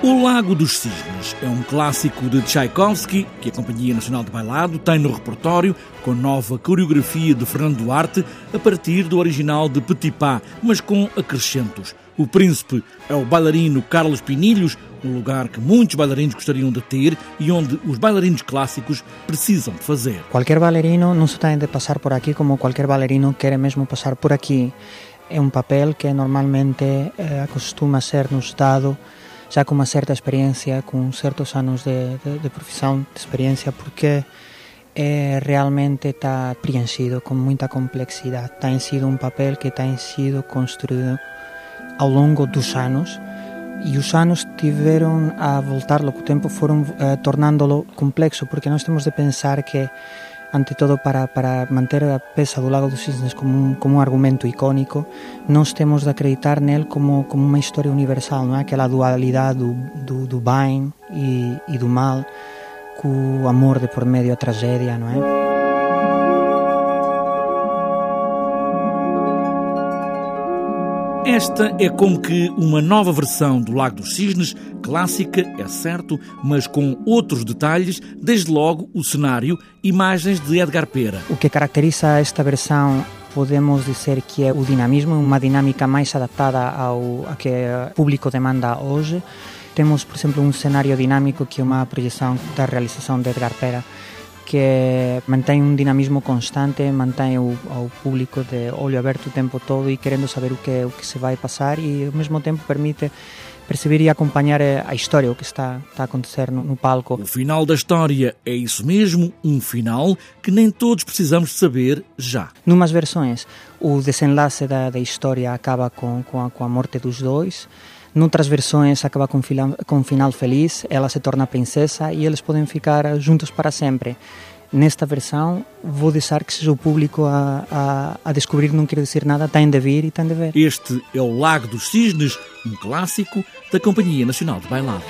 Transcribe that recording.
O Lago dos Cisnes é um clássico de Tchaikovsky que a Companhia Nacional de Bailado tem no repertório com nova coreografia de Fernando Duarte a partir do original de Petit Pas, mas com acrescentos. O príncipe é o bailarino Carlos Pinilhos, um lugar que muitos bailarinos gostariam de ter e onde os bailarinos clássicos precisam de fazer. Qualquer bailarino não só tem de passar por aqui, como qualquer bailarino quer mesmo passar por aqui. É um papel que normalmente eh, acostuma ser-nos dado já com uma certa experiência, com certos anos de, de, de profissão, de experiência, porque é, realmente está preenchido com muita complexidade. Tem sido um papel que tem sido construído ao longo dos anos e os anos tiveram a voltar com o tempo, foram uh, tornando-lo complexo, porque nós temos de pensar que ante todo para, para manter a peça do Lago dos Cisnes como un, como un argumento icónico, nós temos de acreditar nel como, como unha historia universal, non é? aquela dualidade do, do, do bem e, e do mal, co amor de por medio a tragedia, non é? Esta é como que uma nova versão do Lago dos Cisnes, clássica, é certo, mas com outros detalhes, desde logo o cenário, imagens de Edgar Pera. O que caracteriza esta versão podemos dizer que é o dinamismo, uma dinâmica mais adaptada ao a que o público demanda hoje. Temos, por exemplo, um cenário dinâmico que é uma projeção da realização de Edgar Pera que mantém um dinamismo constante, mantém o, o público de olho aberto o tempo todo e querendo saber o que, o que se vai passar e ao mesmo tempo permite perceber e acompanhar a história, o que está, está a acontecer no, no, palco. O final da história é isso mesmo, um final que nem todos precisamos saber já. Numas versões, o desenlace da, da história acaba com, com, a, com a morte dos dois, Noutras versões acaba com, um final feliz, ela se torna princesa e eles podem ficar juntos para sempre. Nesta versão, vou deixar que seja o público a, a, a descobrir, não quero dizer nada, tem de vir e tem de ver. Este é o Lago dos Cisnes, um clássico da Companhia Nacional de Bailado.